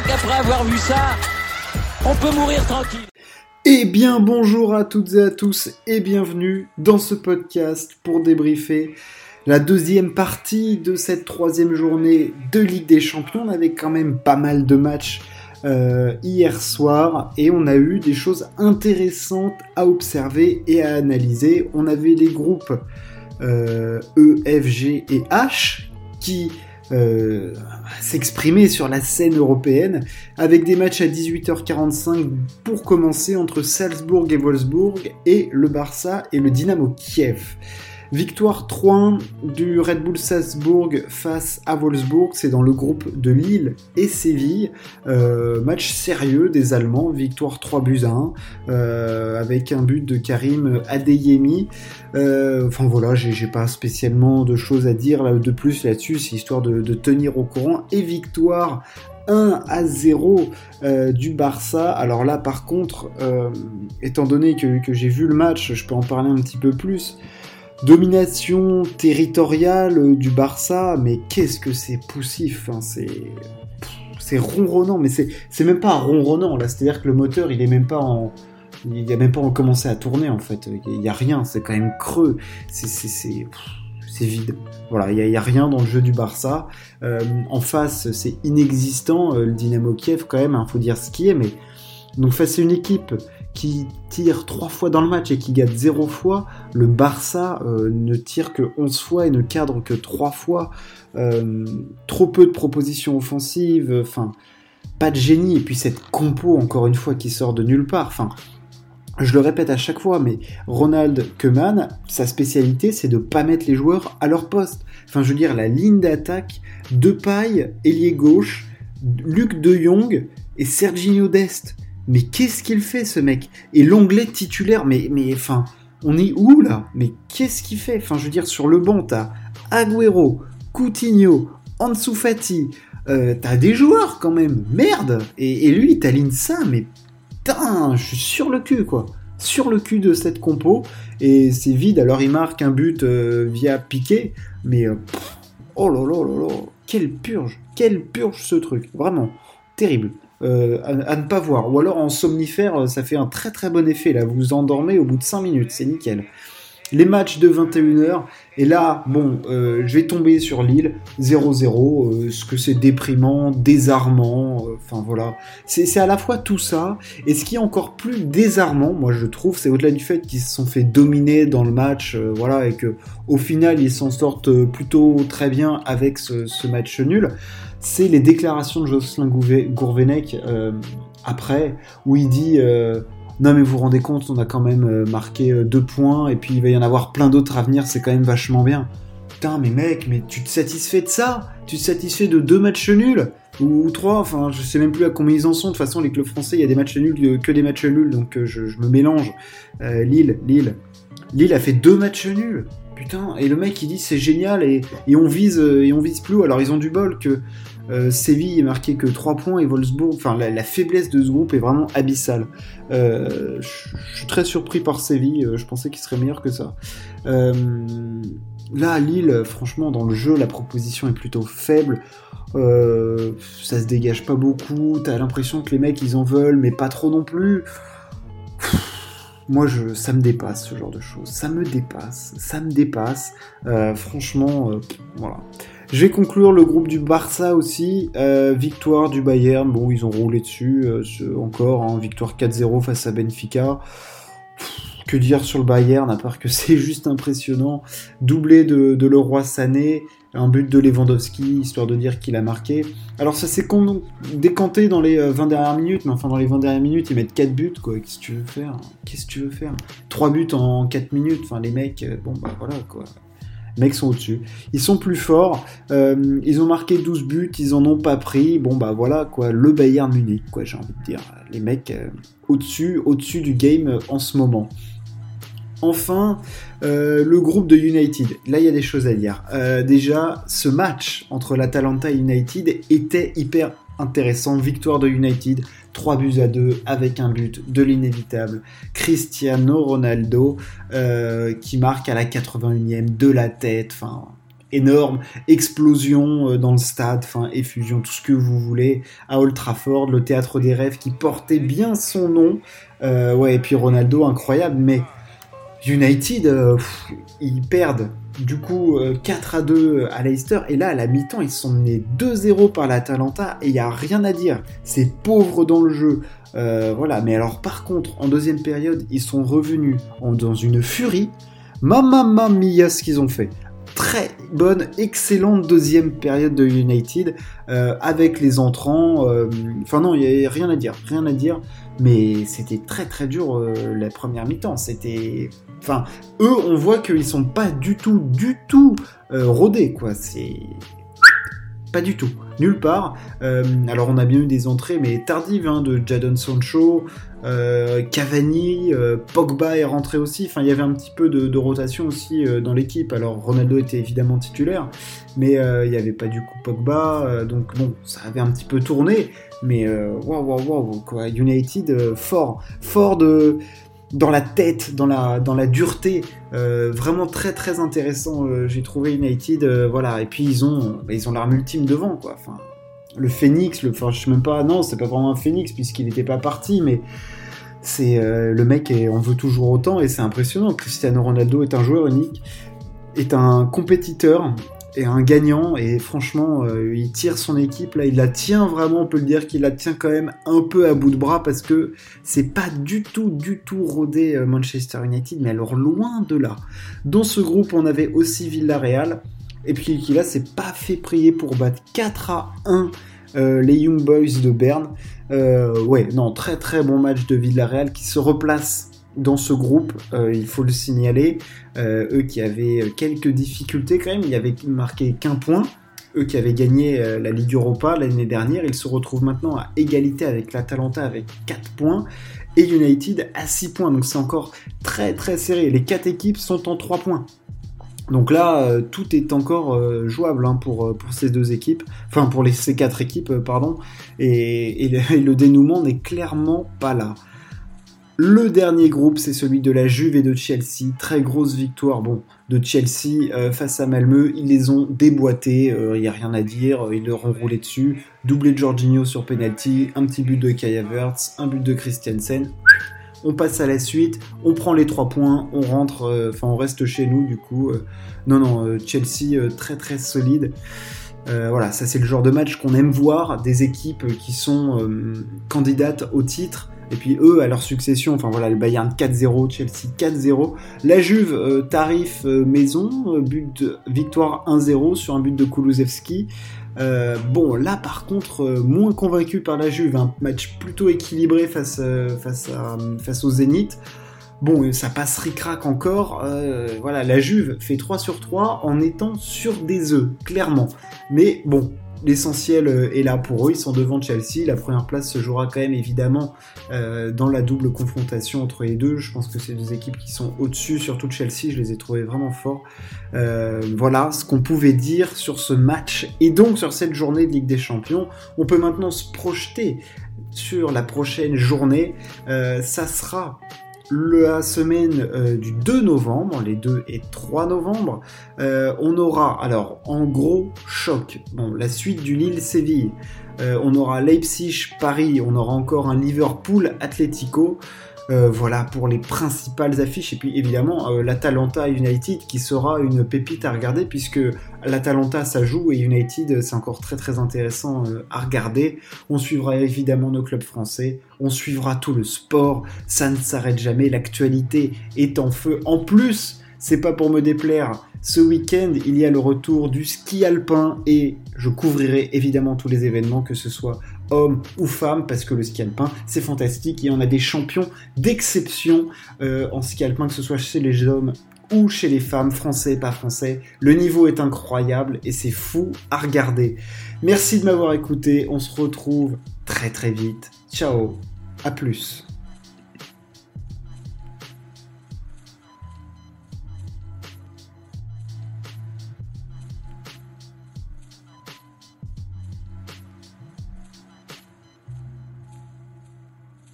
crois qu'après avoir vu ça, on peut mourir tranquille. Eh bien bonjour à toutes et à tous et bienvenue dans ce podcast pour débriefer la deuxième partie de cette troisième journée de Ligue des Champions. On avait quand même pas mal de matchs euh, hier soir et on a eu des choses intéressantes à observer et à analyser. On avait les groupes euh, E, F, G et H qui euh, s'exprimer sur la scène européenne, avec des matchs à 18h45 pour commencer entre Salzbourg et Wolfsburg, et le Barça et le Dynamo Kiev. Victoire 3-1 du Red Bull Salzbourg face à Wolfsburg, c'est dans le groupe de Lille et Séville. Euh, match sérieux des Allemands, victoire 3 buts à 1, euh, avec un but de Karim Adeyemi. Euh, enfin voilà, j'ai pas spécialement de choses à dire de plus là-dessus, c'est histoire de, tenir au courant. Et victoire 1 à 0 euh, du Barça. Alors là par contre, étant donné que j'ai vu le match, je peux en parler un petit peu plus. Domination territoriale du Barça, mais qu'est-ce que c'est poussif, hein, c'est c'est ronronnant, mais c'est même pas ronronnant là, c'est-à-dire que le moteur il est même pas en il a même pas commencé à tourner en fait, il y a rien, c'est quand même creux, c'est vide. Voilà, il n'y a, a, rien dans le jeu du Barça. Euh, en face, c'est inexistant. Euh, le Dynamo Kiev, quand même, il hein, faut dire ce qui est. Mais donc face à une équipe qui tire trois fois dans le match et qui gagne zéro fois, le Barça euh, ne tire que 11 fois et ne cadre que trois fois. Euh, trop peu de propositions offensives, enfin, pas de génie. Et puis cette compo, encore une fois, qui sort de nulle part. Enfin, je le répète à chaque fois, mais Ronald Koeman, sa spécialité, c'est de pas mettre les joueurs à leur poste. Enfin, je veux dire, la ligne d'attaque, de paille, ailier gauche, Luc de Jong et Serginho Dest mais qu'est-ce qu'il fait ce mec? Et l'anglais titulaire, mais, mais enfin, on est où là? Mais qu'est-ce qu'il fait? Enfin, je veux dire, sur le banc, t'as Agüero, Coutinho, Ansu Fati, euh, t'as des joueurs quand même, merde! Et, lui, t'aligne ça, mais putain, je suis sur le cul, quoi. Sur le cul de cette compo, et c'est vide, alors il marque un but euh, via Piqué, mais euh, oh là là là là, quelle purge, quelle purge ce truc, vraiment, terrible. Euh, à, ne pas voir. Ou alors en somnifère, ça fait un très très bon effet. Là, vous vous endormez au bout de 5 minutes, c'est nickel. Les matchs de 21h, et là, bon, euh, je vais tomber sur l'île 0-0, euh, ce que c'est déprimant, désarmant, enfin voilà. C'est à la fois tout ça, et ce qui est encore plus désarmant, moi je trouve, c'est au-delà du fait qu'ils se sont fait dominer dans le match, euh, voilà, et que au final ils s'en sortent plutôt très bien avec ce, match nul c'est les déclarations de Jocelyn Gourvenec euh, après, où il dit euh, Non, mais vous rendez compte, on a quand même euh, marqué deux points, et puis il va y en avoir plein d'autres à venir, c'est quand même vachement bien. Putain, mais mec, mais tu te satisfais de ça? Tu te satisfais de deux matchs nuls? Ou trois, enfin je sais même plus à combien ils en sont. De toute façon, les clubs français, il y a des matchs nuls que des matchs nuls, donc je, me mélange. Euh, Lille, Lille. Lille a fait deux matchs nuls. Putain, et le mec il dit c'est génial et, et, on vise et on vise plus. Alors ils ont du bol que euh, Séville est marqué que 3 points et Wolfsburg, enfin la, faiblesse de ce groupe est vraiment abyssale. Euh, je suis très surpris par Séville, je pensais qu'il serait meilleur que ça. Euh, là, Lille, franchement, dans le jeu, la proposition est plutôt faible. Euh, ça se dégage pas beaucoup. T'as l'impression que les mecs ils en veulent, mais pas trop non plus. Moi, ça me dépasse ce genre de choses. Ça me dépasse, ça me dépasse. Euh, franchement, euh, voilà. Je vais conclure le groupe du Barça aussi. Euh, victoire du Bayern. Bon, ils ont roulé dessus encore. Hein, victoire 4-0 face à Benfica. Que dire sur le Bayern, à part que c'est juste impressionnant. Doublé de, Leroy Sané un but de Lewandowski, histoire de dire qu'il a marqué. Alors ça s'est décanté dans les 20 dernières minutes, mais enfin dans les 20 dernières minutes, ils mettent 4 buts, quoi. Qu'est-ce que tu veux faire? Qu'est-ce que tu veux faire? 3 buts en 4 minutes, enfin les mecs, bon bah voilà, quoi. Les mecs sont au-dessus. Ils sont plus forts, euh, ils ont marqué 12 buts, ils en ont pas pris, bon bah voilà, quoi. Le Bayern Munich, quoi, j'ai envie de dire. Les mecs euh, au-dessus, au-dessus du game en ce moment. Enfin, euh, le groupe de United. Là, il y a des choses à dire. Euh, déjà, ce match entre l'Atalanta et United était hyper intéressant. Victoire de United, 3 buts à 2 avec un but de l'inévitable. Cristiano Ronaldo euh, qui marque à la 81e de la tête. Enfin, énorme, explosion dans le stade, enfin effusion, tout ce que vous voulez, à Old Trafford, le théâtre des rêves qui portait bien son nom. ouais, et puis Ronaldo, incroyable, mais United, ils perdent du coup 4 à 2 à Leicester. Et là à la mi-temps ils sont menés 2-0 par l'Atalanta et il n'y a rien à dire. C'est pauvre dans le jeu. Euh, voilà. Mais alors par contre en deuxième période ils sont revenus dans une furie. Mamma mia ce qu'ils ont fait très bonne, excellente deuxième période de United euh, avec les entrants. Euh, enfin non, il n'y a rien à dire, rien à dire. Mais c'était très très dur la première mi-temps. C'était Enfin, eux, on voit qu'ils sont pas du tout, du tout euh, rodés, quoi. C'est pas du tout, nulle part. Euh, alors on a bien eu des entrées, mais tardives, hein, de Jadon Sancho, euh, Cavani, Pogba est rentré aussi. Enfin, il y avait un petit peu de, rotation aussi dans l'équipe. Alors Ronaldo était évidemment titulaire, mais il n'y avait pas du coup Pogba. donc bon, ça avait un petit peu tourné. Mais waouh, waouh, waouh, quoi. United fort, fort de dans la tête, dans la, dans la dureté. Euh, vraiment très très intéressant. Euh, j'ai trouvé United, euh, voilà. Et puis ils ont, ils ont l'arme ultime devant, quoi. Enfin, le Phoenix, le, enfin, je sais même pas, non, c'est pas vraiment un Phoenix puisqu'il n'était pas parti, mais c'est le mec et on veut toujours autant et c'est impressionnant. Cristiano Ronaldo est un joueur unique, est un compétiteur et un gagnant et franchement euh, il tire son équipe. Là il la tient vraiment on peut le dire qu'il la tient quand même un peu à bout de bras parce que c'est pas du tout du tout rodé euh, Manchester United mais alors loin de là. Dans ce groupe on avait aussi Villarreal. Et puis qui là s'est pas fait prier pour battre 4 à 1 euh, les Young Boys de Berne. Ouais non très très bon match de Villarreal qui se replace dans ce groupe, euh, il faut le signaler, euh, eux qui avaient quelques difficultés quand même, il y avait marqué qu'un point, eux qui avaient gagné euh, la Ligue Europa l'année dernière, ils se retrouvent maintenant à égalité avec l'Atalanta avec 4 points et United à 6 points, donc c'est encore très très serré, les 4 équipes sont en 3 points. Donc là, tout est encore jouable hein, pour, pour ces deux équipes, enfin pour les, ces quatre équipes, pardon, et le dénouement n'est clairement pas là. Le dernier groupe, c'est celui de la Juve et de Chelsea. Très grosse victoire bon, de Chelsea euh, face à Malmö. Ils les ont déboîtés, il euh, n'y a rien à dire, ils leur ont roulé dessus. Doublé de Jorginho sur penalty, un petit but de Kai Havertz, un but de Christiansen. On passe à la suite, on prend les trois points, on rentre, euh, enfin on reste chez nous du coup. non, non, Chelsea très très solide. voilà, ça c'est le genre de match qu'on aime voir, des équipes qui sont candidates au titre et puis eux, à leur succession, enfin voilà, le Bayern 4-0, Chelsea 4-0. La Juve, euh, tarif euh, maison, euh, but victoire 1-0 sur un but de Kulusevski. bon, là par contre, moins convaincu par la Juve, un match plutôt équilibré face, face au Zénith. Bon, ça passe ric-rac encore. voilà, la Juve fait 3 sur 3 en étant sur des œufs, clairement. Mais bon, l'essentiel euh, est là pour eux. Ils sont devant Chelsea. La première place se jouera quand même évidemment euh, dans la double confrontation entre les deux. Je pense que c'est deux équipes qui sont au-dessus, surtout Chelsea. Je les ai trouvés vraiment forts. Euh, voilà ce qu'on pouvait dire sur ce match et donc sur cette journée de Ligue des Champions. On peut maintenant se projeter sur la prochaine journée. ça sera la semaine euh, du 2 novembre, les 2 et 3 novembre, euh, on aura, alors en gros, choc, bon, la suite du Lille-Séville, euh, on aura Leipzig-Paris, on aura encore un Liverpool-Atlético, euh, voilà pour les principales affiches. Et puis évidemment, euh, l'Atalanta United qui sera une pépite à regarder puisque l'Atalanta ça joue et United c'est encore très très intéressant euh, à regarder. On suivra évidemment nos clubs français, on suivra tout le sport, ça ne s'arrête jamais, l'actualité est en feu. En plus, c'est pas pour me déplaire, ce week-end, il y a le retour du ski alpin et je couvrirai évidemment tous les événements, que ce soit hommes ou femmes, parce que le ski alpin, c'est fantastique et on a des champions d'exception euh, en ski alpin, que ce soit chez les hommes ou chez les femmes, français, pas français. Le niveau est incroyable et c'est fou à regarder. Merci de m'avoir écouté, on se retrouve très très vite. Ciao, à plus.